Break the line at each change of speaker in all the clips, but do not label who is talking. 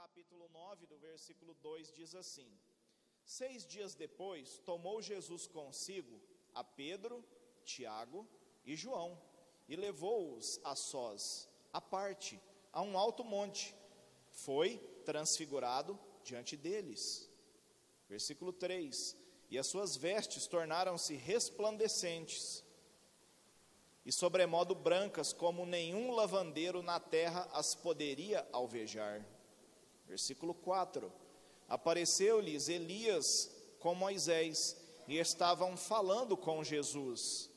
capítulo 9, do versículo 2, diz assim: Seis dias depois, tomou Jesus consigo a Pedro, Tiago e João, e levou-os a sós, à parte, a um alto monte. Foi transfigurado diante deles. Versículo 3: E as suas vestes tornaram-se resplandecentes, e sobremodo brancas, como nenhum lavandeiro na terra as poderia alvejar. Versículo 4: Apareceu-lhes Elias com Moisés, e estavam falando com Jesus.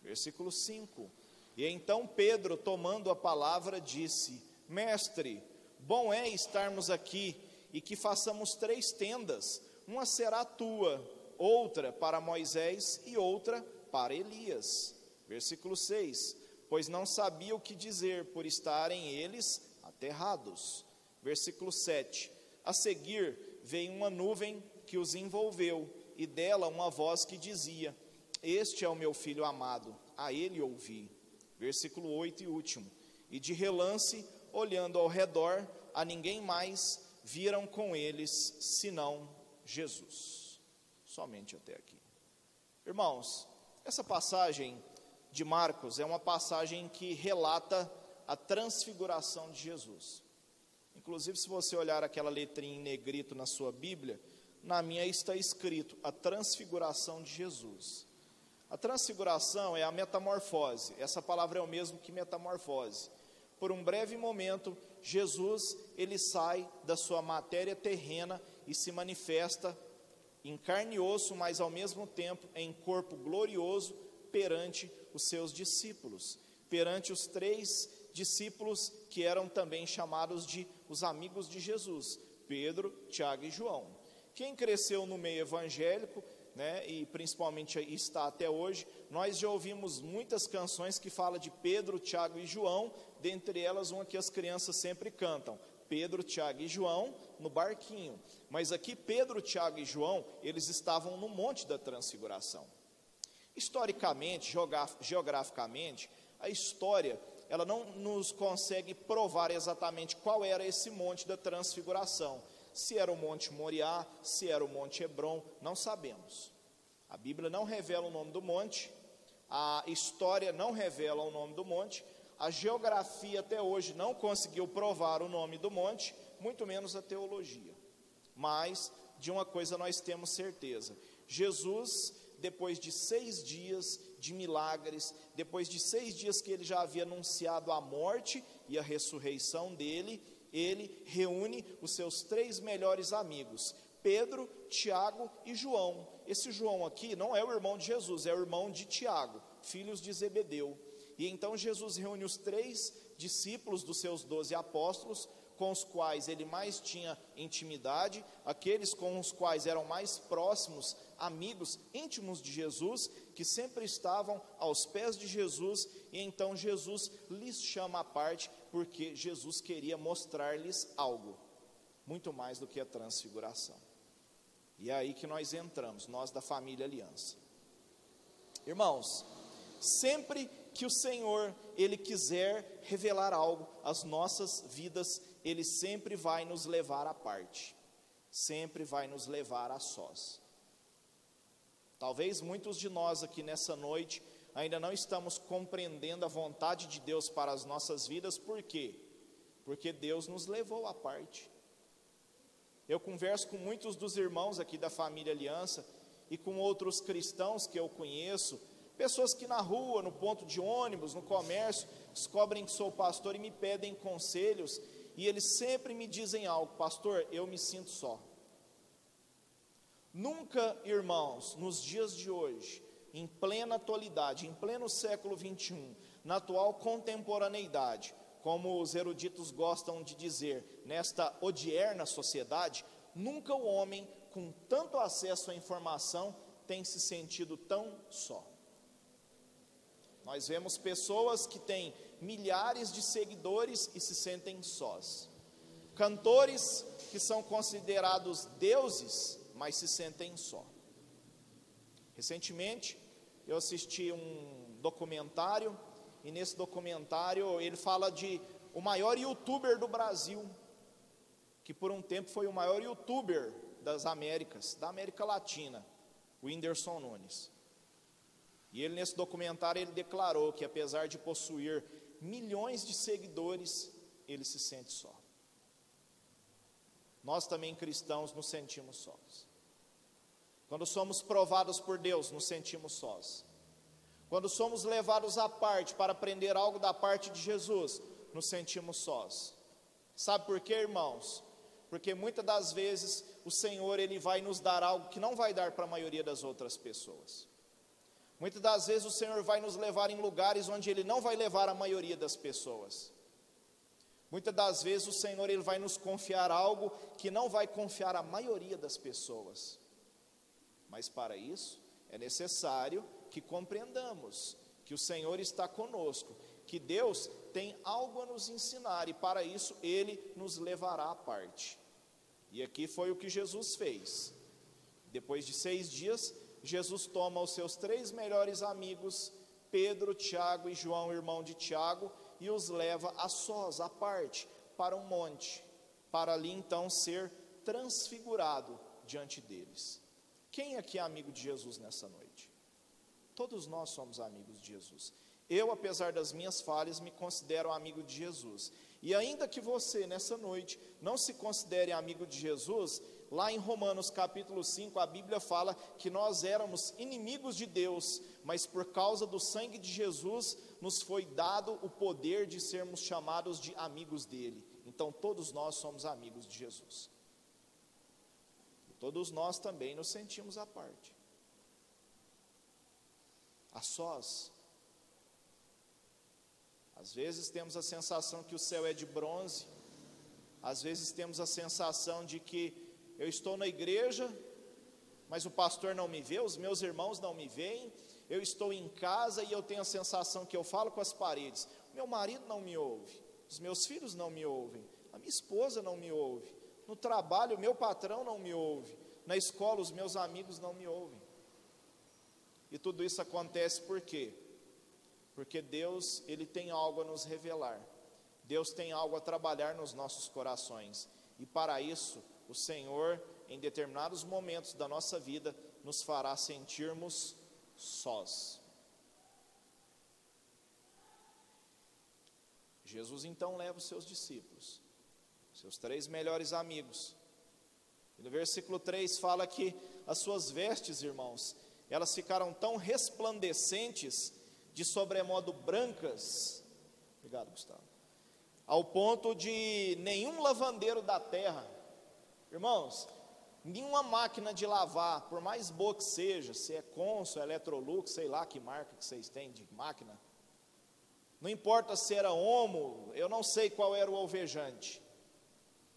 Versículo 5: E então Pedro, tomando a palavra, disse: Mestre, bom é estarmos aqui e que façamos três tendas: uma será tua, outra para Moisés e outra para Elias. Versículo 6: Pois não sabia o que dizer, por estarem eles aterrados. Versículo 7: A seguir veio uma nuvem que os envolveu, e dela uma voz que dizia: Este é o meu filho amado, a ele ouvi. Versículo 8 e último: E de relance, olhando ao redor, a ninguém mais viram com eles senão Jesus. Somente até aqui. Irmãos, essa passagem de Marcos é uma passagem que relata a transfiguração de Jesus. Inclusive, se você olhar aquela letrinha em negrito na sua Bíblia, na minha está escrito a transfiguração de Jesus. A transfiguração é a metamorfose. Essa palavra é o mesmo que metamorfose. Por um breve momento, Jesus ele sai da sua matéria terrena e se manifesta em carne e osso, mas ao mesmo tempo em corpo glorioso perante os seus discípulos, perante os três discípulos que eram também chamados de os amigos de Jesus, Pedro, Tiago e João. Quem cresceu no meio evangélico, né, e principalmente está até hoje, nós já ouvimos muitas canções que falam de Pedro, Tiago e João, dentre elas uma que as crianças sempre cantam, Pedro, Tiago e João no barquinho. Mas aqui Pedro, Tiago e João, eles estavam no Monte da Transfiguração. Historicamente, geograficamente, a história ela não nos consegue provar exatamente qual era esse monte da transfiguração. Se era o Monte Moriá, se era o Monte Hebron, não sabemos. A Bíblia não revela o nome do monte, a história não revela o nome do monte, a geografia até hoje não conseguiu provar o nome do monte, muito menos a teologia. Mas de uma coisa nós temos certeza: Jesus, depois de seis dias, de milagres, depois de seis dias que ele já havia anunciado a morte e a ressurreição dele, ele reúne os seus três melhores amigos, Pedro, Tiago e João. Esse João aqui não é o irmão de Jesus, é o irmão de Tiago, filhos de Zebedeu. E então Jesus reúne os três discípulos dos seus doze apóstolos, com os quais ele mais tinha intimidade, aqueles com os quais eram mais próximos, amigos íntimos de Jesus, que sempre estavam aos pés de Jesus, e então Jesus lhes chama à parte, porque Jesus queria mostrar-lhes algo, muito mais do que a transfiguração. E é aí que nós entramos, nós da família Aliança. Irmãos, sempre que o Senhor ele quiser revelar algo às nossas vidas, ele sempre vai nos levar à parte, sempre vai nos levar a sós. Talvez muitos de nós aqui nessa noite ainda não estamos compreendendo a vontade de Deus para as nossas vidas, por quê? Porque Deus nos levou à parte. Eu converso com muitos dos irmãos aqui da família Aliança e com outros cristãos que eu conheço, pessoas que na rua, no ponto de ônibus, no comércio, descobrem que sou pastor e me pedem conselhos e eles sempre me dizem algo, pastor, eu me sinto só. Nunca, irmãos, nos dias de hoje, em plena atualidade, em pleno século 21, na atual contemporaneidade, como os eruditos gostam de dizer, nesta odierna sociedade, nunca o homem com tanto acesso à informação tem se sentido tão só. Nós vemos pessoas que têm milhares de seguidores e se sentem sós. Cantores que são considerados deuses, mas se sentem só. Recentemente, eu assisti um documentário e nesse documentário ele fala de o maior youtuber do Brasil, que por um tempo foi o maior youtuber das Américas, da América Latina, o Whindersson Nunes. E ele nesse documentário ele declarou que apesar de possuir milhões de seguidores, ele se sente só. Nós também cristãos nos sentimos sós. Quando somos provados por Deus, nos sentimos sós. Quando somos levados à parte para aprender algo da parte de Jesus, nos sentimos sós. Sabe por quê, irmãos? Porque muitas das vezes o Senhor ele vai nos dar algo que não vai dar para a maioria das outras pessoas. Muitas das vezes o Senhor vai nos levar em lugares onde ele não vai levar a maioria das pessoas. Muitas das vezes o Senhor ele vai nos confiar algo que não vai confiar a maioria das pessoas. Mas para isso é necessário que compreendamos que o Senhor está conosco, que Deus tem algo a nos ensinar e para isso ele nos levará à parte. E aqui foi o que Jesus fez. Depois de seis dias, Jesus toma os seus três melhores amigos, Pedro, Tiago e João, irmão de Tiago, e os leva a sós, à parte, para um monte, para ali então ser transfigurado diante deles. Quem aqui é amigo de Jesus nessa noite? Todos nós somos amigos de Jesus. Eu, apesar das minhas falhas, me considero amigo de Jesus. E ainda que você, nessa noite, não se considere amigo de Jesus, lá em Romanos capítulo 5, a Bíblia fala que nós éramos inimigos de Deus, mas por causa do sangue de Jesus, nos foi dado o poder de sermos chamados de amigos dele. Então, todos nós somos amigos de Jesus. Todos nós também nos sentimos à parte. A sós. Às vezes temos a sensação que o céu é de bronze, às vezes temos a sensação de que eu estou na igreja, mas o pastor não me vê, os meus irmãos não me veem, eu estou em casa e eu tenho a sensação que eu falo com as paredes, meu marido não me ouve, os meus filhos não me ouvem, a minha esposa não me ouve, no trabalho, o meu patrão não me ouve. Na escola, os meus amigos não me ouvem. E tudo isso acontece por quê? Porque Deus, Ele tem algo a nos revelar. Deus tem algo a trabalhar nos nossos corações. E para isso, o Senhor, em determinados momentos da nossa vida, nos fará sentirmos sós. Jesus então leva os seus discípulos seus três melhores amigos. E no versículo 3 fala que as suas vestes, irmãos, elas ficaram tão resplandecentes, de sobremodo brancas, obrigado, Gustavo, ao ponto de nenhum lavandeiro da terra, irmãos, nenhuma máquina de lavar, por mais boa que seja, se é Consul, Electrolux, sei lá que marca que vocês têm de máquina, não importa se era homo, eu não sei qual era o alvejante,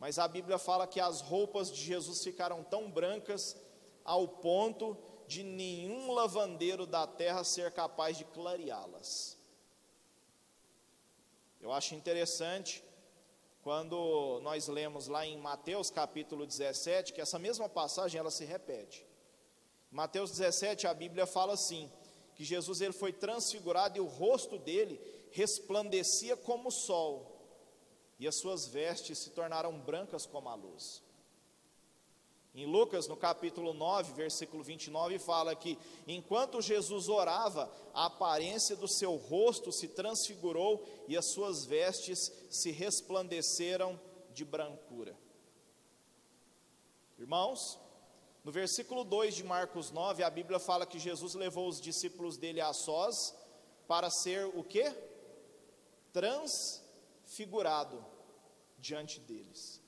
mas a Bíblia fala que as roupas de Jesus ficaram tão brancas ao ponto de nenhum lavandeiro da terra ser capaz de clareá-las. Eu acho interessante quando nós lemos lá em Mateus capítulo 17, que essa mesma passagem ela se repete. Mateus 17, a Bíblia fala assim: que Jesus ele foi transfigurado e o rosto dele resplandecia como o sol, e as suas vestes se tornaram brancas como a luz. Em Lucas, no capítulo 9, versículo 29, fala que enquanto Jesus orava, a aparência do seu rosto se transfigurou e as suas vestes se resplandeceram de brancura. Irmãos, no versículo 2 de Marcos 9, a Bíblia fala que Jesus levou os discípulos dele a sós para ser o que? Transfigurado diante deles.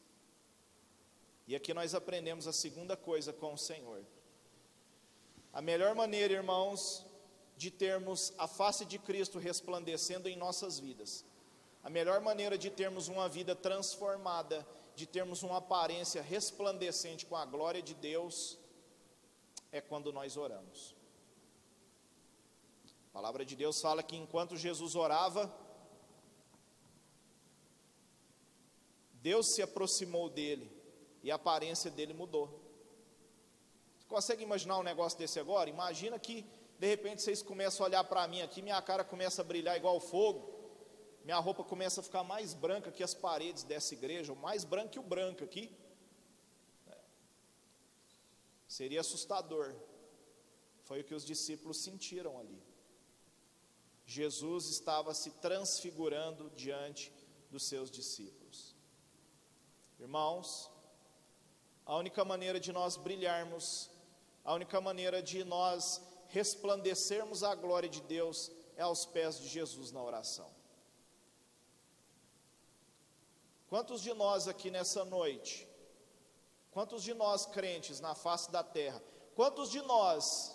E aqui nós aprendemos a segunda coisa com o Senhor. A melhor maneira, irmãos, de termos a face de Cristo resplandecendo em nossas vidas, a melhor maneira de termos uma vida transformada, de termos uma aparência resplandecente com a glória de Deus, é quando nós oramos. A palavra de Deus fala que enquanto Jesus orava, Deus se aproximou dele e a aparência dele mudou. Você consegue imaginar um negócio desse agora? Imagina que de repente vocês começam a olhar para mim aqui, minha cara começa a brilhar igual fogo, minha roupa começa a ficar mais branca que as paredes dessa igreja, mais branca que o branco aqui. Seria assustador. Foi o que os discípulos sentiram ali. Jesus estava se transfigurando diante dos seus discípulos. Irmãos, a única maneira de nós brilharmos, a única maneira de nós resplandecermos a glória de Deus é aos pés de Jesus na oração. Quantos de nós aqui nessa noite, quantos de nós crentes na face da terra, quantos de nós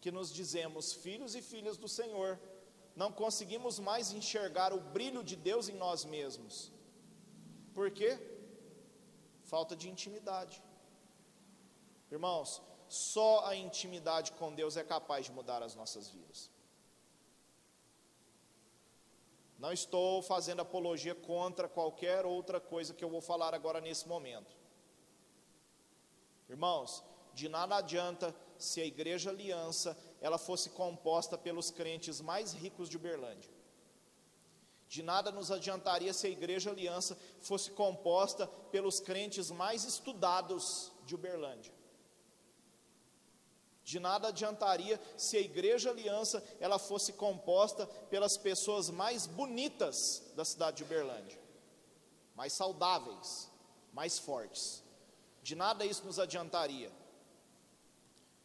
que nos dizemos filhos e filhas do Senhor, não conseguimos mais enxergar o brilho de Deus em nós mesmos? Por quê? Falta de intimidade. Irmãos, só a intimidade com Deus é capaz de mudar as nossas vidas. Não estou fazendo apologia contra qualquer outra coisa que eu vou falar agora nesse momento. Irmãos, de nada adianta se a igreja aliança ela fosse composta pelos crentes mais ricos de Uberlândia. De nada nos adiantaria se a igreja aliança fosse composta pelos crentes mais estudados de Uberlândia. De nada adiantaria se a igreja aliança ela fosse composta pelas pessoas mais bonitas da cidade de Uberlândia, mais saudáveis, mais fortes. De nada isso nos adiantaria.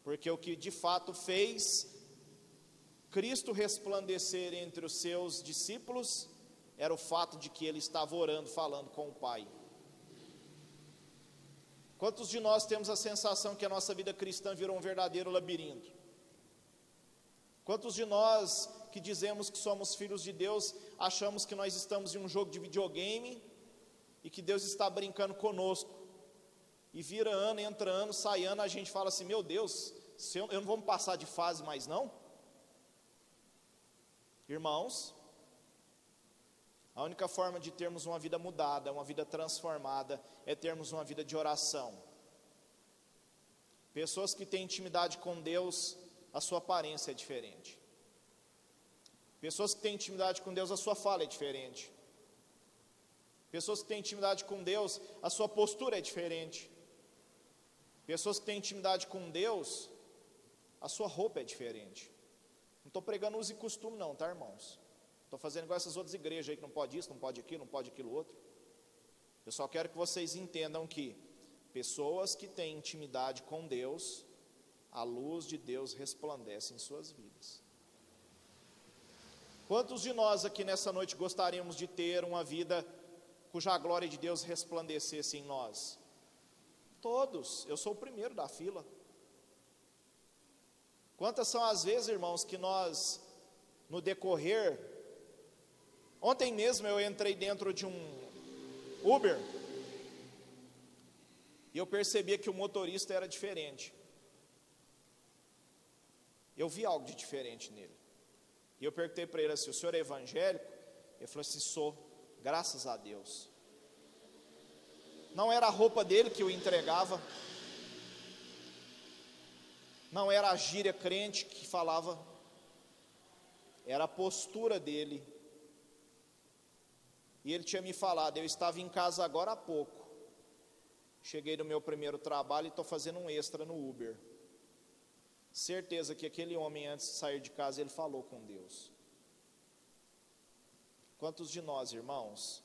Porque o que de fato fez Cristo resplandecer entre os seus discípulos era o fato de que ele estava orando, falando com o Pai. Quantos de nós temos a sensação que a nossa vida cristã virou um verdadeiro labirinto? Quantos de nós que dizemos que somos filhos de Deus, achamos que nós estamos em um jogo de videogame e que Deus está brincando conosco? E vira ano, entra ano, sai ano, a gente fala assim: meu Deus, eu, não vou me passar de fase mais não? Irmãos, a única forma de termos uma vida mudada, uma vida transformada, é termos uma vida de oração. Pessoas que têm intimidade com Deus, a sua aparência é diferente. Pessoas que têm intimidade com Deus, a sua fala é diferente. Pessoas que têm intimidade com Deus, a sua postura é diferente. Pessoas que têm intimidade com Deus, a sua roupa é diferente. Não estou pregando uso e costume, não, tá, irmãos? Estou fazendo igual essas outras igrejas aí que não pode isso, não pode aquilo, não pode aquilo outro. Eu só quero que vocês entendam que pessoas que têm intimidade com Deus, a luz de Deus resplandece em suas vidas. Quantos de nós aqui nessa noite gostaríamos de ter uma vida cuja glória de Deus resplandecesse em nós? Todos, eu sou o primeiro da fila. Quantas são as vezes, irmãos, que nós, no decorrer Ontem mesmo eu entrei dentro de um Uber e eu percebia que o motorista era diferente. Eu vi algo de diferente nele. E eu perguntei para ele assim: o senhor é evangélico? Ele falou assim: sou, graças a Deus. Não era a roupa dele que o entregava, não era a gíria crente que falava, era a postura dele e ele tinha me falado, eu estava em casa agora há pouco. Cheguei no meu primeiro trabalho e estou fazendo um extra no Uber. Certeza que aquele homem, antes de sair de casa, ele falou com Deus. Quantos de nós, irmãos,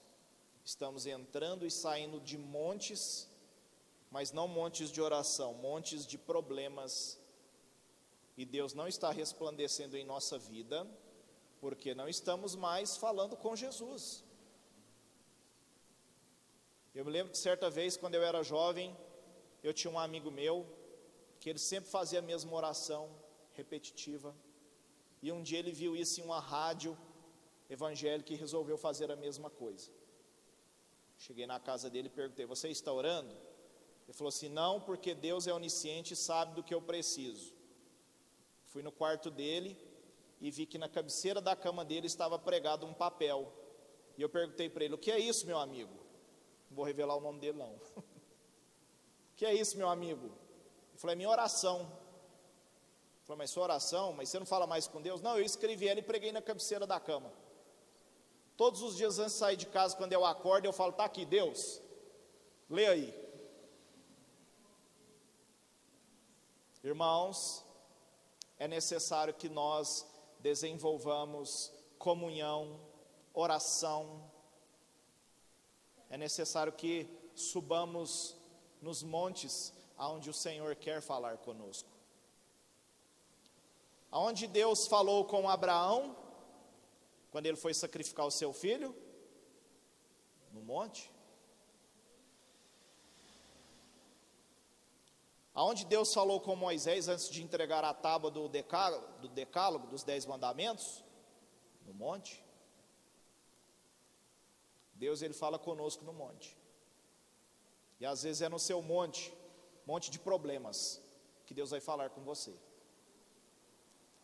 estamos entrando e saindo de montes, mas não montes de oração, montes de problemas, e Deus não está resplandecendo em nossa vida, porque não estamos mais falando com Jesus. Eu me lembro que certa vez, quando eu era jovem, eu tinha um amigo meu, que ele sempre fazia a mesma oração, repetitiva, e um dia ele viu isso em uma rádio evangélica e resolveu fazer a mesma coisa. Cheguei na casa dele e perguntei: Você está orando? Ele falou assim: Não, porque Deus é onisciente e sabe do que eu preciso. Fui no quarto dele e vi que na cabeceira da cama dele estava pregado um papel. E eu perguntei para ele: O que é isso, meu amigo? Não vou revelar o nome dele, não. O que é isso, meu amigo? Ele falou, é minha oração. Ele falou, mas sua oração? Mas você não fala mais com Deus? Não, eu escrevi ela e preguei na cabeceira da cama. Todos os dias antes de sair de casa, quando eu acordo, eu falo: está aqui, Deus, lê aí. Irmãos, é necessário que nós desenvolvamos comunhão, oração. É necessário que subamos nos montes aonde o Senhor quer falar conosco. Aonde Deus falou com Abraão, quando ele foi sacrificar o seu filho? No monte. Aonde Deus falou com Moisés antes de entregar a tábua do decálogo, do decálogo dos dez mandamentos? No monte. Deus ele fala conosco no monte. E às vezes é no seu monte, monte de problemas, que Deus vai falar com você.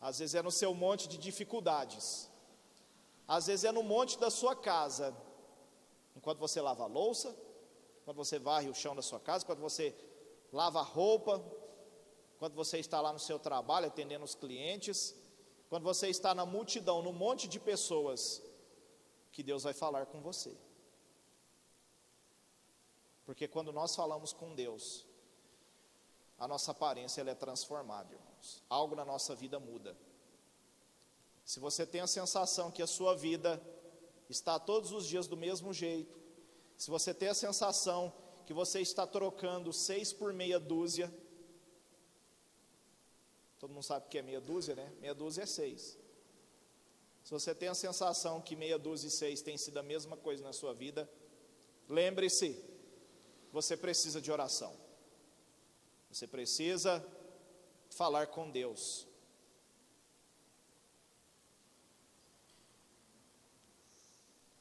Às vezes é no seu monte de dificuldades. Às vezes é no monte da sua casa. Enquanto você lava a louça, quando você varre o chão da sua casa, quando você lava roupa, quando você está lá no seu trabalho atendendo os clientes, quando você está na multidão, no monte de pessoas, que Deus vai falar com você. Porque quando nós falamos com Deus, a nossa aparência ela é transformada, irmãos. Algo na nossa vida muda. Se você tem a sensação que a sua vida está todos os dias do mesmo jeito, se você tem a sensação que você está trocando seis por meia dúzia. Todo mundo sabe o que é meia dúzia, né? Meia dúzia é seis. Se você tem a sensação que meia dúzia e seis tem sido a mesma coisa na sua vida, lembre-se, você precisa de oração. Você precisa falar com Deus.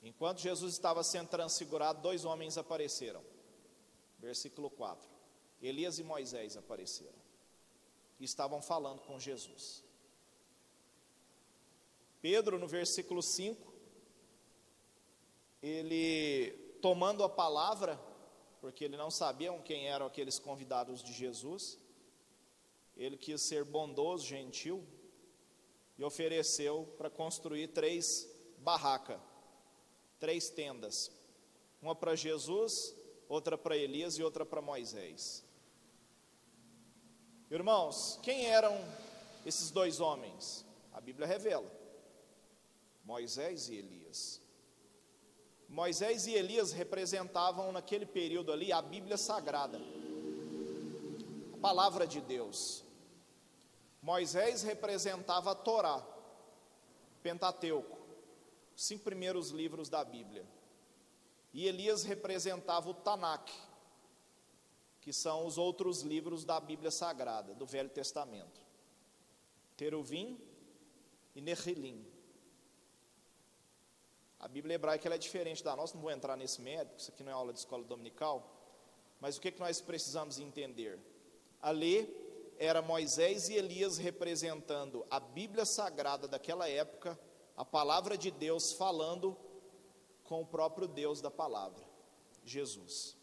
Enquanto Jesus estava sendo transfigurado, dois homens apareceram versículo 4. Elias e Moisés apareceram e estavam falando com Jesus. Pedro, no versículo 5, ele tomando a palavra, porque ele não sabia quem eram aqueles convidados de Jesus, ele quis ser bondoso, gentil, e ofereceu para construir três barracas, três tendas, uma para Jesus, outra para Elias e outra para Moisés. Irmãos, quem eram esses dois homens? A Bíblia revela: Moisés e Elias. Moisés e Elias representavam naquele período ali a Bíblia Sagrada, a palavra de Deus. Moisés representava a Torá, Pentateuco, os cinco primeiros livros da Bíblia. E Elias representava o Tanakh, que são os outros livros da Bíblia Sagrada, do Velho Testamento. Teruvim e Nehilim. A Bíblia hebraica é diferente da nossa, não vou entrar nesse mérito, isso aqui não é aula de escola dominical, mas o que, que nós precisamos entender? Ali era Moisés e Elias representando a Bíblia Sagrada daquela época, a palavra de Deus falando com o próprio Deus da palavra, Jesus.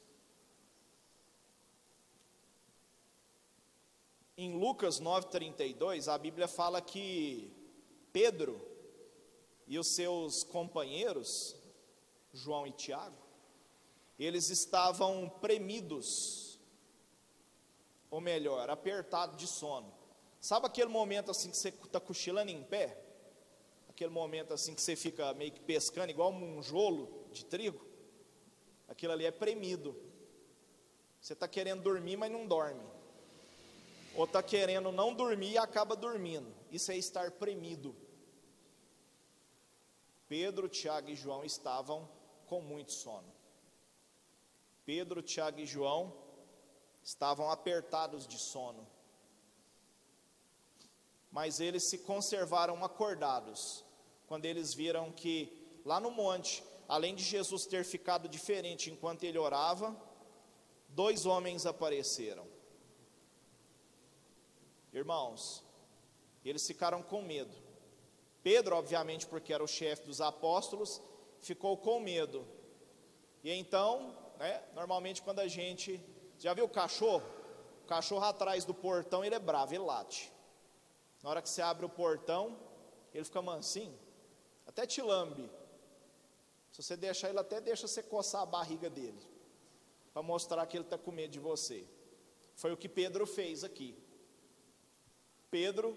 Em Lucas 9,32, a Bíblia fala que Pedro e os seus companheiros, João e Tiago, eles estavam premidos, ou melhor, apertados de sono. Sabe aquele momento assim que você está cochilando em pé? Aquele momento assim que você fica meio que pescando, igual um jolo de trigo, aquilo ali é premido. Você está querendo dormir, mas não dorme. Ou está querendo não dormir e acaba dormindo. Isso é estar premido. Pedro, Tiago e João estavam com muito sono. Pedro, Tiago e João estavam apertados de sono. Mas eles se conservaram acordados quando eles viram que lá no monte, além de Jesus ter ficado diferente enquanto ele orava, dois homens apareceram. Irmãos, eles ficaram com medo. Pedro, obviamente, porque era o chefe dos apóstolos, ficou com medo. E então, né, normalmente quando a gente. Já viu o cachorro? O cachorro atrás do portão, ele é bravo, ele late. Na hora que você abre o portão, ele fica mansinho até te lambe. Se você deixar, ele até deixa você coçar a barriga dele, para mostrar que ele está com medo de você. Foi o que Pedro fez aqui. Pedro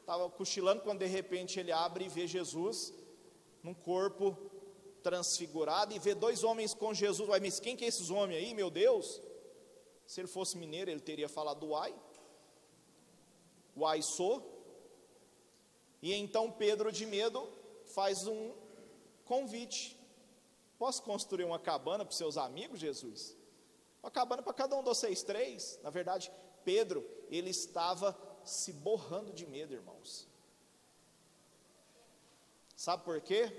estava cochilando quando de repente ele abre e vê Jesus num corpo transfigurado e vê dois homens com Jesus. Uai, mas quem que é esses homens aí, meu Deus? Se ele fosse mineiro, ele teria falado uai. Uai sou. E então Pedro, de medo, faz um convite. Posso construir uma cabana para os seus amigos, Jesus? Uma cabana para cada um de vocês três. Na verdade, Pedro, ele estava se borrando de medo, irmãos. Sabe por quê?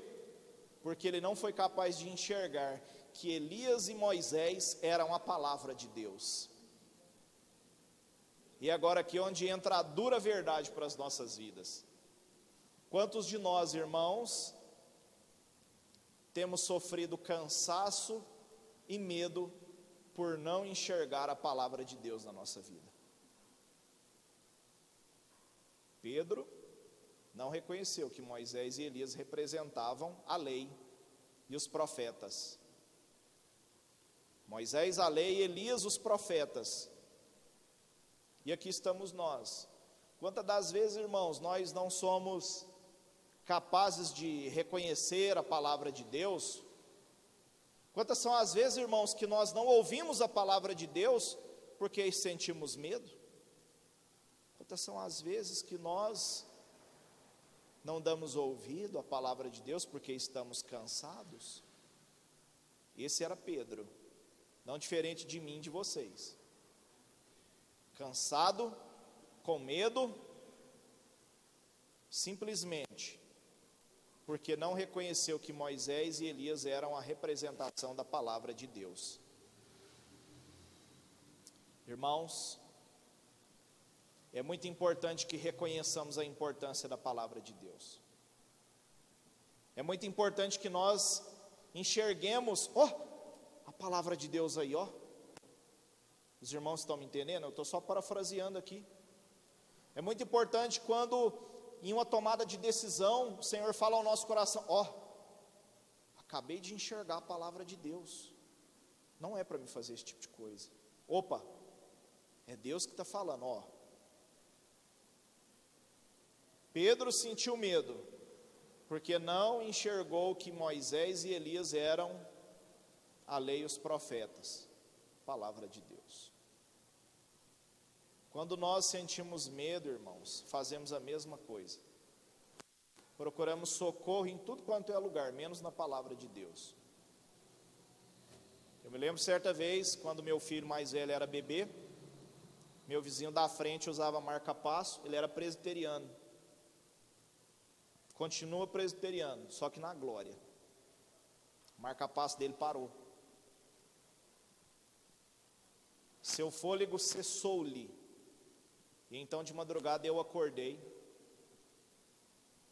Porque ele não foi capaz de enxergar que Elias e Moisés eram a palavra de Deus. E agora aqui é onde entra a dura verdade para as nossas vidas. Quantos de nós, irmãos, temos sofrido cansaço e medo por não enxergar a palavra de Deus na nossa vida. Pedro não reconheceu que Moisés e Elias representavam a lei e os profetas. Moisés, a lei, Elias, os profetas. E aqui estamos nós. Quantas das vezes, irmãos, nós não somos capazes de reconhecer a palavra de Deus? Quantas são as vezes, irmãos, que nós não ouvimos a palavra de Deus porque sentimos medo? Quantas são as vezes que nós não damos ouvido à palavra de Deus porque estamos cansados? Esse era Pedro, não diferente de mim de vocês. Cansado, com medo, simplesmente porque não reconheceu que Moisés e Elias eram a representação da palavra de Deus. Irmãos, é muito importante que reconheçamos a importância da palavra de Deus. É muito importante que nós enxerguemos, ó, oh, a palavra de Deus aí, ó. Os irmãos estão me entendendo? Eu estou só parafraseando aqui. É muito importante quando em uma tomada de decisão, o Senhor fala ao nosso coração: Ó, oh, acabei de enxergar a palavra de Deus, não é para me fazer esse tipo de coisa. Opa, é Deus que está falando, ó. Pedro sentiu medo, porque não enxergou que Moisés e Elias eram a lei e os profetas, palavra de Deus. Quando nós sentimos medo, irmãos, fazemos a mesma coisa. Procuramos socorro em tudo quanto é lugar, menos na palavra de Deus. Eu me lembro certa vez, quando meu filho mais velho era bebê, meu vizinho da frente usava marca-passo, ele era presbiteriano. Continua presbiteriano, só que na glória. Marca-passo dele parou. Seu fôlego cessou-lhe e então de madrugada eu acordei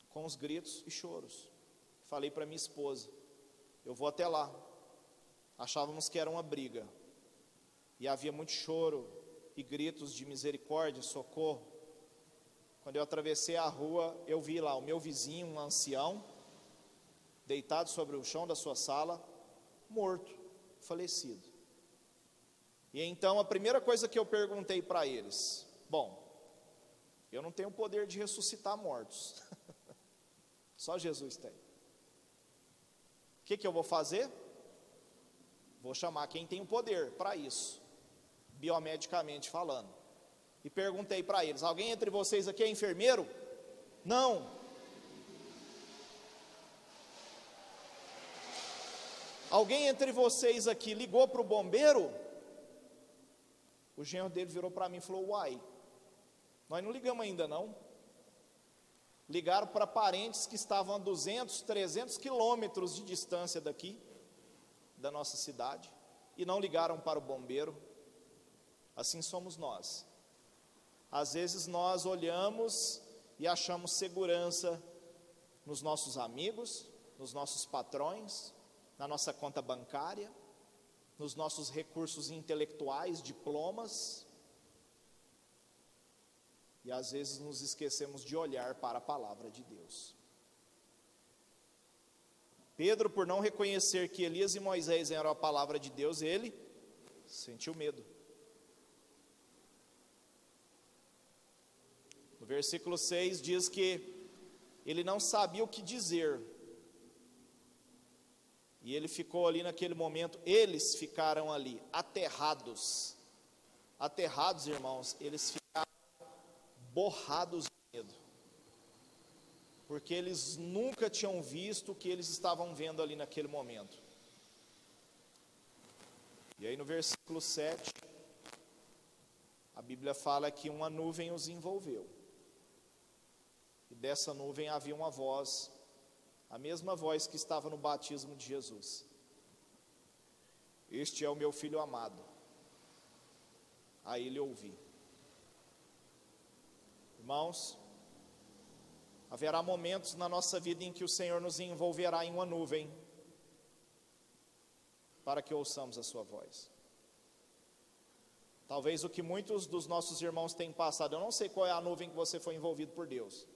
com os gritos e choros. Falei para minha esposa: Eu vou até lá. Achávamos que era uma briga. E havia muito choro e gritos de misericórdia, socorro. Quando eu atravessei a rua, eu vi lá o meu vizinho, um ancião, deitado sobre o chão da sua sala, morto, falecido. E então a primeira coisa que eu perguntei para eles: Bom, eu não tenho o poder de ressuscitar mortos. Só Jesus tem. O que, que eu vou fazer? Vou chamar quem tem o poder para isso, biomedicamente falando. E perguntei para eles: alguém entre vocês aqui é enfermeiro? Não. Alguém entre vocês aqui ligou para o bombeiro? O genro dele virou para mim e falou: Uai, nós não ligamos ainda não. Ligaram para parentes que estavam a 200, 300 quilômetros de distância daqui, da nossa cidade, e não ligaram para o bombeiro. Assim somos nós. Às vezes nós olhamos e achamos segurança nos nossos amigos, nos nossos patrões, na nossa conta bancária, nos nossos recursos intelectuais, diplomas, e às vezes nos esquecemos de olhar para a palavra de Deus. Pedro, por não reconhecer que Elias e Moisés eram a palavra de Deus, ele sentiu medo. No versículo 6 diz que ele não sabia o que dizer. E ele ficou ali naquele momento, eles ficaram ali, aterrados. Aterrados, irmãos, eles ficaram borrados de medo porque eles nunca tinham visto o que eles estavam vendo ali naquele momento. E aí no versículo 7, a Bíblia fala que uma nuvem os envolveu. E dessa nuvem havia uma voz, a mesma voz que estava no batismo de Jesus. Este é o meu filho amado. A ele ouvi. Irmãos, Haverá momentos na nossa vida em que o Senhor nos envolverá em uma nuvem para que ouçamos a Sua voz. Talvez o que muitos dos nossos irmãos têm passado, eu não sei qual é a nuvem que você foi envolvido por Deus,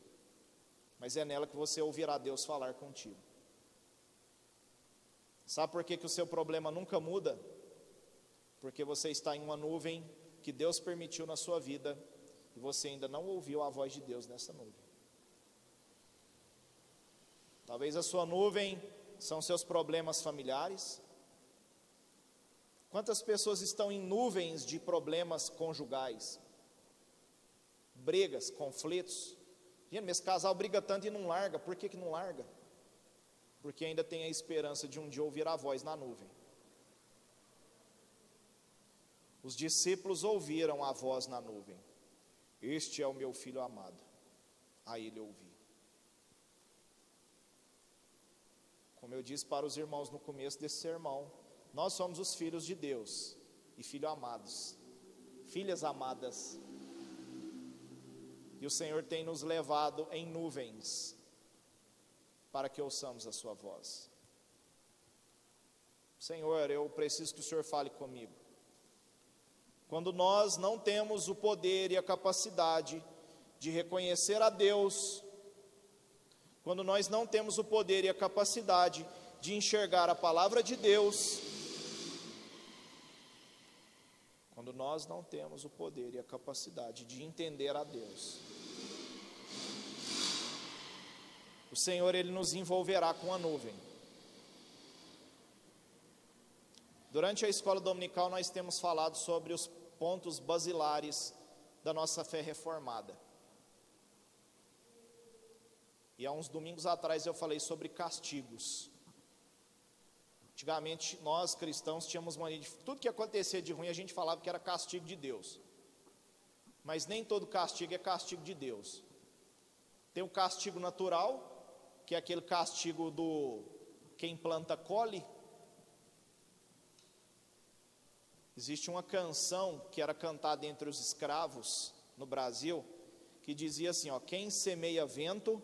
mas é nela que você ouvirá Deus falar contigo. Sabe por que, que o seu problema nunca muda? Porque você está em uma nuvem que Deus permitiu na sua vida e você ainda não ouviu a voz de Deus nessa nuvem. Talvez a sua nuvem são seus problemas familiares. Quantas pessoas estão em nuvens de problemas conjugais? Brigas, conflitos. Gente, esse casal briga tanto e não larga. Por que, que não larga? Porque ainda tem a esperança de um dia ouvir a voz na nuvem. Os discípulos ouviram a voz na nuvem. Este é o meu filho amado. A ele ouvi. Como eu disse para os irmãos no começo desse sermão, nós somos os filhos de Deus e filhos amados, filhas amadas. E o Senhor tem nos levado em nuvens para que ouçamos a Sua voz. Senhor, eu preciso que o Senhor fale comigo. Quando nós não temos o poder e a capacidade de reconhecer a Deus quando nós não temos o poder e a capacidade de enxergar a palavra de Deus, quando nós não temos o poder e a capacidade de entender a Deus, o Senhor ele nos envolverá com a nuvem. Durante a escola dominical nós temos falado sobre os pontos basilares da nossa fé reformada. E há uns domingos atrás eu falei sobre castigos. Antigamente nós cristãos tínhamos mania de tudo que acontecia de ruim a gente falava que era castigo de Deus. Mas nem todo castigo é castigo de Deus. Tem o castigo natural, que é aquele castigo do quem planta colhe. Existe uma canção que era cantada entre os escravos no Brasil, que dizia assim, ó, quem semeia vento,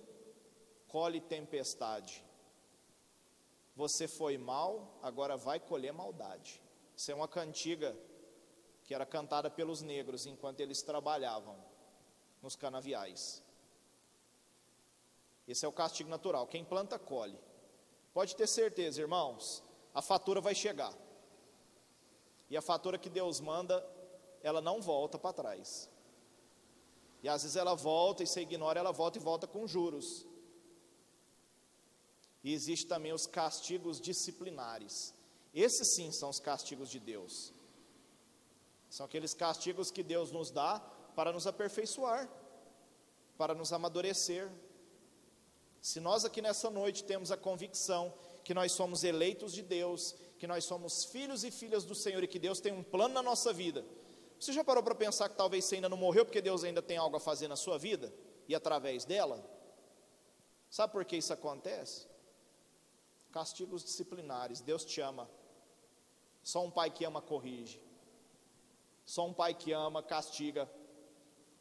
colhe tempestade. Você foi mal, agora vai colher maldade. Isso é uma cantiga que era cantada pelos negros enquanto eles trabalhavam nos canaviais. Esse é o castigo natural. Quem planta, colhe. Pode ter certeza, irmãos, a fatura vai chegar. E a fatura que Deus manda, ela não volta para trás. E às vezes ela volta e você ignora, ela volta e volta com juros. E existe também os castigos disciplinares. Esses sim são os castigos de Deus. São aqueles castigos que Deus nos dá para nos aperfeiçoar, para nos amadurecer. Se nós aqui nessa noite temos a convicção que nós somos eleitos de Deus, que nós somos filhos e filhas do Senhor e que Deus tem um plano na nossa vida, você já parou para pensar que talvez você ainda não morreu porque Deus ainda tem algo a fazer na sua vida e através dela? Sabe por que isso acontece? castigos disciplinares. Deus te ama. Só um pai que ama corrige. Só um pai que ama castiga.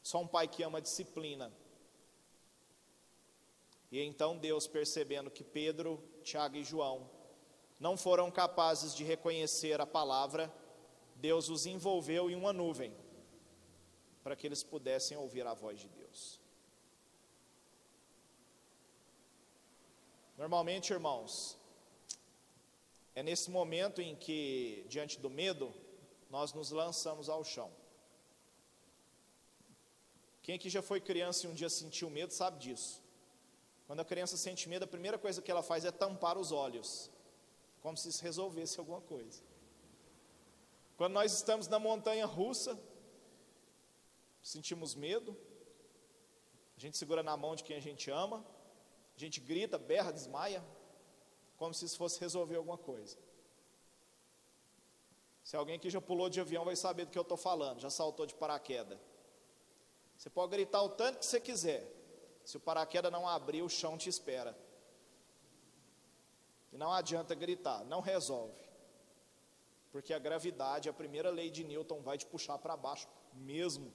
Só um pai que ama disciplina. E então Deus, percebendo que Pedro, Tiago e João não foram capazes de reconhecer a palavra, Deus os envolveu em uma nuvem para que eles pudessem ouvir a voz de Deus. Normalmente, irmãos, É nesse momento em que, diante do medo, nós nos lançamos ao chão. Quem aqui já foi criança e um dia sentiu medo sabe disso. Quando a criança sente medo, a primeira coisa que ela faz é tampar os olhos, como se isso resolvesse alguma coisa. Quando nós estamos na montanha russa, sentimos medo, a gente segura na mão de quem a gente ama, a gente grita, berra, desmaia, como se isso fosse resolver alguma coisa. Se alguém aqui já pulou de avião, vai saber do que eu estou falando, já saltou de paraquedas. Você pode gritar o tanto que você quiser, se o paraquedas não abrir, o chão te espera. E não adianta gritar, não resolve. Porque a gravidade, a primeira lei de Newton, vai te puxar para baixo mesmo.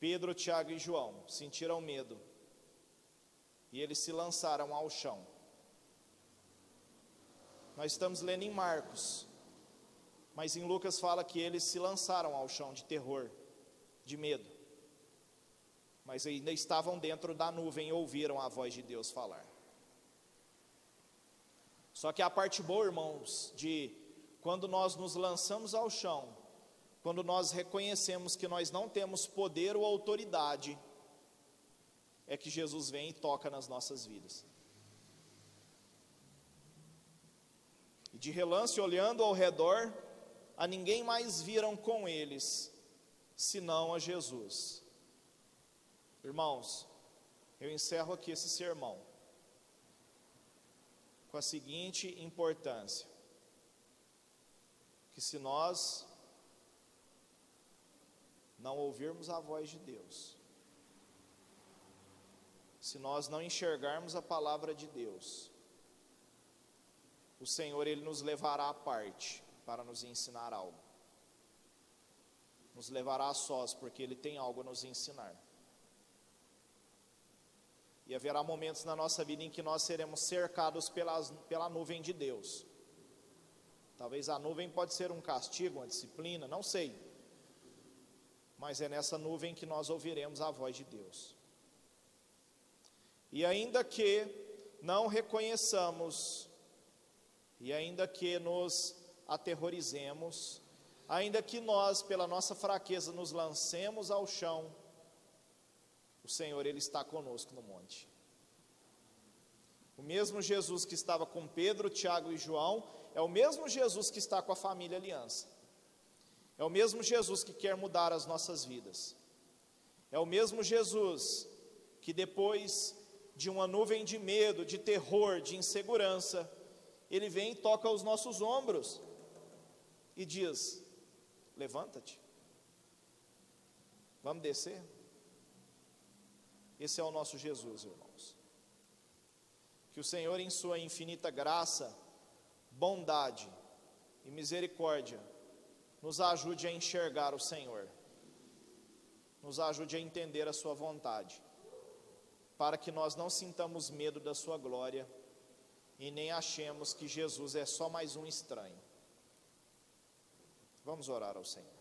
Pedro, Tiago e João sentiram medo e eles se lançaram ao chão. Nós estamos lendo em Marcos, mas em Lucas fala que eles se lançaram ao chão de terror, de medo, mas ainda estavam dentro da nuvem e ouviram a voz de Deus falar. Só que a parte boa, irmãos, de quando nós nos lançamos ao chão, quando nós reconhecemos que nós não temos poder ou autoridade é que Jesus vem e toca nas nossas vidas. E de relance, olhando ao redor, a ninguém mais viram com eles, senão a Jesus. Irmãos, eu encerro aqui esse sermão com a seguinte importância: que se nós não ouvirmos a voz de Deus, se nós não enxergarmos a palavra de Deus, o Senhor ele nos levará à parte para nos ensinar algo. Nos levará a sós, porque ele tem algo a nos ensinar. E haverá momentos na nossa vida em que nós seremos cercados pelas, pela nuvem de Deus. Talvez a nuvem pode ser um castigo, uma disciplina, não sei. Mas é nessa nuvem que nós ouviremos a voz de Deus. E ainda que não reconheçamos, e ainda que nos aterrorizemos, ainda que nós, pela nossa fraqueza, nos lancemos ao chão, o Senhor, Ele está conosco no monte. O mesmo Jesus que estava com Pedro, Tiago e João, é o mesmo Jesus que está com a família Aliança. É o mesmo Jesus que quer mudar as nossas vidas. É o mesmo Jesus que depois de uma nuvem de medo, de terror, de insegurança, ele vem e toca os nossos ombros e diz: Levanta-te, vamos descer. Esse é o nosso Jesus, irmãos. Que o Senhor, em Sua infinita graça, bondade e misericórdia, nos ajude a enxergar o Senhor, nos ajude a entender a Sua vontade para que nós não sintamos medo da Sua glória e nem achemos que Jesus é só mais um estranho. Vamos orar ao Senhor.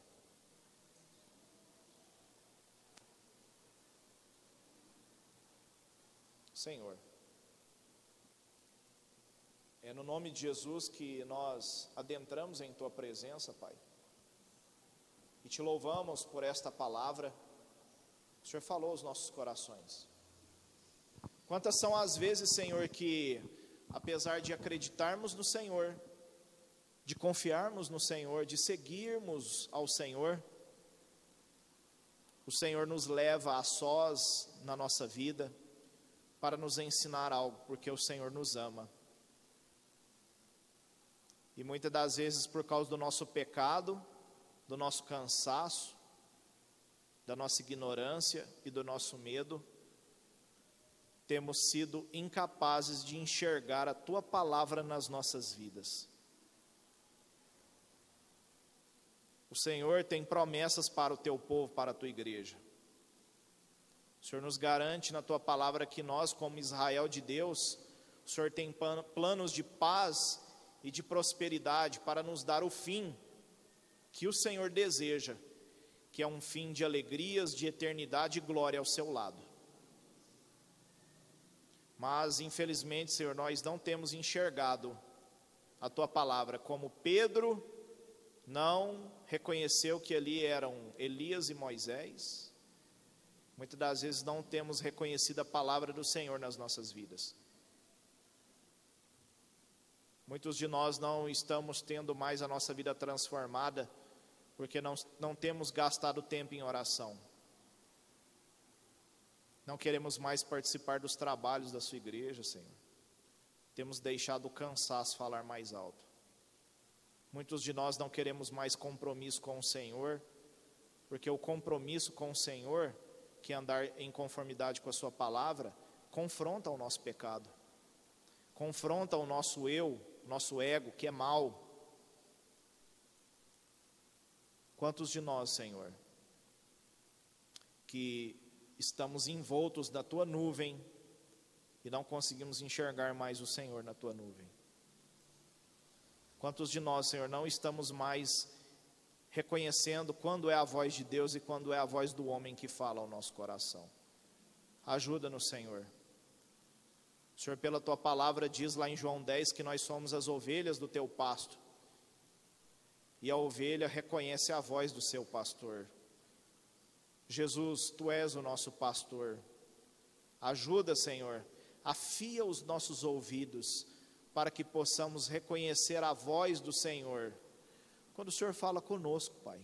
Senhor, é no nome de Jesus que nós adentramos em Tua presença, Pai, e te louvamos por esta palavra. O Senhor falou aos nossos corações. Quantas são as vezes, Senhor, que apesar de acreditarmos no Senhor, de confiarmos no Senhor, de seguirmos ao Senhor, o Senhor nos leva a sós na nossa vida para nos ensinar algo, porque o Senhor nos ama. E muitas das vezes, por causa do nosso pecado, do nosso cansaço, da nossa ignorância e do nosso medo, temos sido incapazes de enxergar a tua palavra nas nossas vidas. O Senhor tem promessas para o teu povo, para a tua igreja. O Senhor nos garante na tua palavra que nós, como Israel de Deus, o Senhor tem planos de paz e de prosperidade para nos dar o fim que o Senhor deseja, que é um fim de alegrias, de eternidade e glória ao seu lado. Mas, infelizmente, Senhor, nós não temos enxergado a tua palavra como Pedro não reconheceu que ali eram Elias e Moisés. Muitas das vezes não temos reconhecido a palavra do Senhor nas nossas vidas. Muitos de nós não estamos tendo mais a nossa vida transformada porque não, não temos gastado tempo em oração. Não queremos mais participar dos trabalhos da sua igreja, Senhor. Temos deixado o cansaço falar mais alto. Muitos de nós não queremos mais compromisso com o Senhor, porque o compromisso com o Senhor, que andar em conformidade com a Sua palavra, confronta o nosso pecado, confronta o nosso eu, nosso ego, que é mal. Quantos de nós, Senhor, que estamos envoltos na tua nuvem e não conseguimos enxergar mais o Senhor na tua nuvem? Quantos de nós, Senhor, não estamos mais reconhecendo quando é a voz de Deus e quando é a voz do homem que fala ao nosso coração? Ajuda-nos, Senhor. O Senhor, pela tua palavra, diz lá em João 10 que nós somos as ovelhas do teu pasto. E a ovelha reconhece a voz do seu pastor. Jesus, tu és o nosso pastor. Ajuda, Senhor, afia os nossos ouvidos para que possamos reconhecer a voz do Senhor quando o Senhor fala conosco, Pai.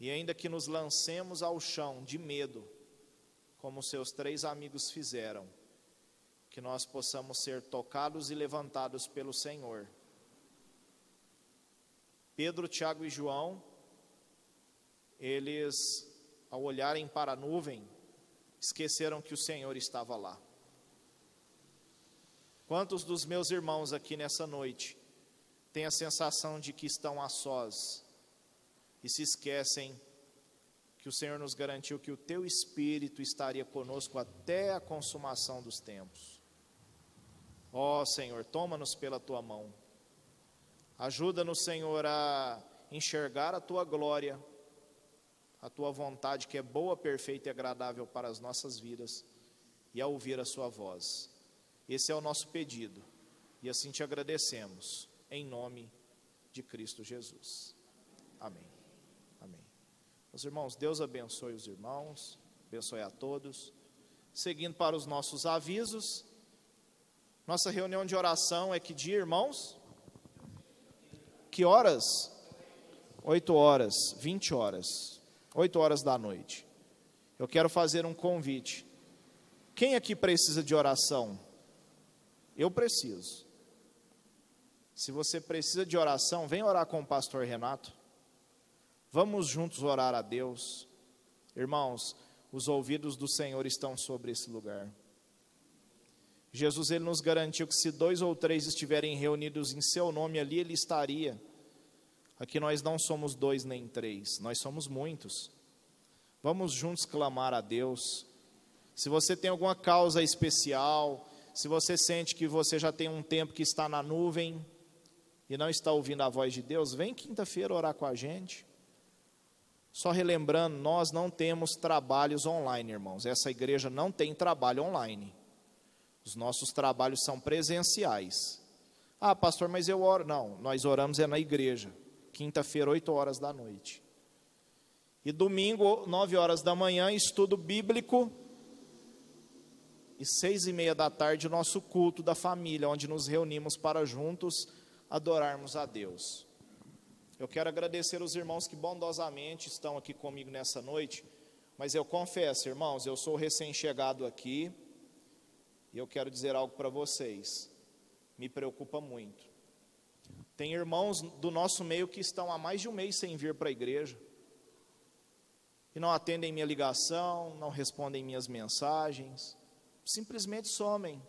E ainda que nos lancemos ao chão de medo, como seus três amigos fizeram, que nós possamos ser tocados e levantados pelo Senhor. Pedro, Tiago e João, eles, ao olharem para a nuvem, esqueceram que o Senhor estava lá. Quantos dos meus irmãos aqui nessa noite têm a sensação de que estão a sós e se esquecem que o Senhor nos garantiu que o teu Espírito estaria conosco até a consumação dos tempos? Ó oh, Senhor, toma-nos pela tua mão. Ajuda-nos, Senhor, a enxergar a tua glória, a tua vontade que é boa, perfeita e agradável para as nossas vidas e a ouvir a sua voz. Esse é o nosso pedido. E assim te agradecemos, em nome de Cristo Jesus. Amém. Amém. Meus irmãos, Deus abençoe os irmãos, abençoe a todos. Seguindo para os nossos avisos, nossa reunião de oração é que dia, irmãos? Que horas? 8 horas, 20 horas, 8 horas da noite. Eu quero fazer um convite. Quem aqui precisa de oração? Eu preciso. Se você precisa de oração, vem orar com o pastor Renato. Vamos juntos orar a Deus. Irmãos, os ouvidos do Senhor estão sobre esse lugar. Jesus ele nos garantiu que se dois ou três estiverem reunidos em seu nome ali, ele estaria. Aqui nós não somos dois nem três, nós somos muitos. Vamos juntos clamar a Deus. Se você tem alguma causa especial, se você sente que você já tem um tempo que está na nuvem e não está ouvindo a voz de Deus, vem quinta-feira orar com a gente. Só relembrando, nós não temos trabalhos online, irmãos. Essa igreja não tem trabalho online. Os nossos trabalhos são presenciais. Ah, pastor, mas eu oro. Não, nós oramos é na igreja. Quinta-feira, 8 horas da noite. E domingo, 9 horas da manhã, estudo bíblico e seis e meia da tarde nosso culto da família, onde nos reunimos para juntos adorarmos a Deus. Eu quero agradecer os irmãos que bondosamente estão aqui comigo nessa noite, mas eu confesso, irmãos, eu sou recém-chegado aqui e eu quero dizer algo para vocês. Me preocupa muito. Tem irmãos do nosso meio que estão há mais de um mês sem vir para a igreja e não atendem minha ligação, não respondem minhas mensagens simplesmente somem.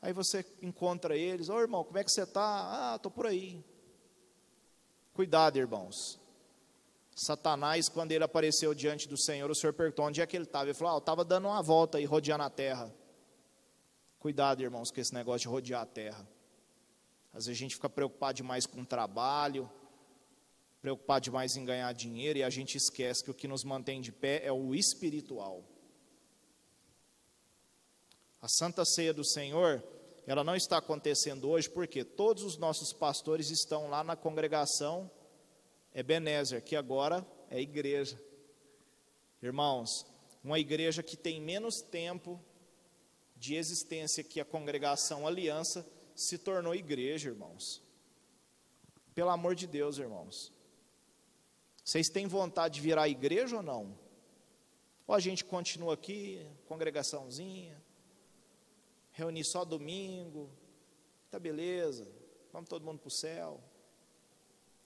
Aí você encontra eles, ô oh, irmão, como é que você está? Ah, estou por aí. Cuidado, irmãos. Satanás, quando ele apareceu diante do Senhor, o Senhor perguntou onde é que ele estava. Ele falou: ah, estava dando uma volta e rodeando a terra. Cuidado, irmãos, com esse negócio de rodear a terra. Às vezes a gente fica preocupado demais com o trabalho, preocupado demais em ganhar dinheiro e a gente esquece que o que nos mantém de pé é o espiritual. A Santa Ceia do Senhor, ela não está acontecendo hoje porque todos os nossos pastores estão lá na congregação Ebenezer, que agora é igreja. Irmãos, uma igreja que tem menos tempo de existência que a congregação Aliança se tornou igreja, irmãos. Pelo amor de Deus, irmãos. Vocês têm vontade de virar igreja ou não? Ou a gente continua aqui, congregaçãozinha, reunir só domingo, tá beleza, vamos todo mundo para o céu.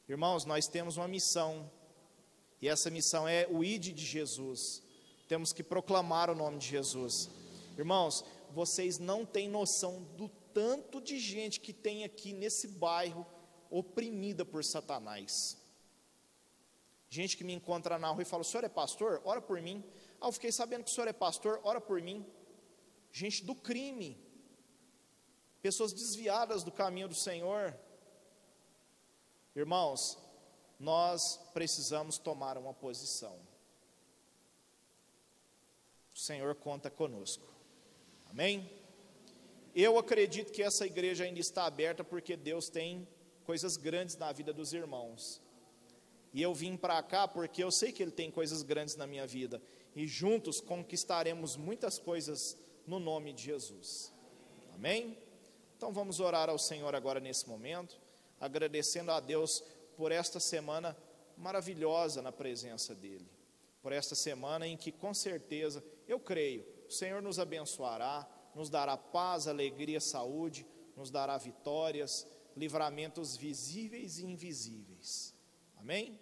Irmãos, nós temos uma missão, e essa missão é o ID de Jesus. Temos que proclamar o nome de Jesus. Irmãos, vocês não têm noção do tanto de gente que tem aqui nesse bairro oprimida por Satanás. Gente que me encontra na rua e fala: O senhor é pastor? Ora por mim. Ah, eu fiquei sabendo que o senhor é pastor, ora por mim. Gente do crime, pessoas desviadas do caminho do Senhor. Irmãos, nós precisamos tomar uma posição. O Senhor conta conosco. Amém? Eu acredito que essa igreja ainda está aberta porque Deus tem coisas grandes na vida dos irmãos. E eu vim para cá porque eu sei que Ele tem coisas grandes na minha vida. E juntos conquistaremos muitas coisas no nome de Jesus. Amém? Então vamos orar ao Senhor agora nesse momento, agradecendo a Deus por esta semana maravilhosa na presença dEle. Por esta semana em que, com certeza, eu creio, o Senhor nos abençoará, nos dará paz, alegria, saúde, nos dará vitórias livramentos visíveis e invisíveis. Amém?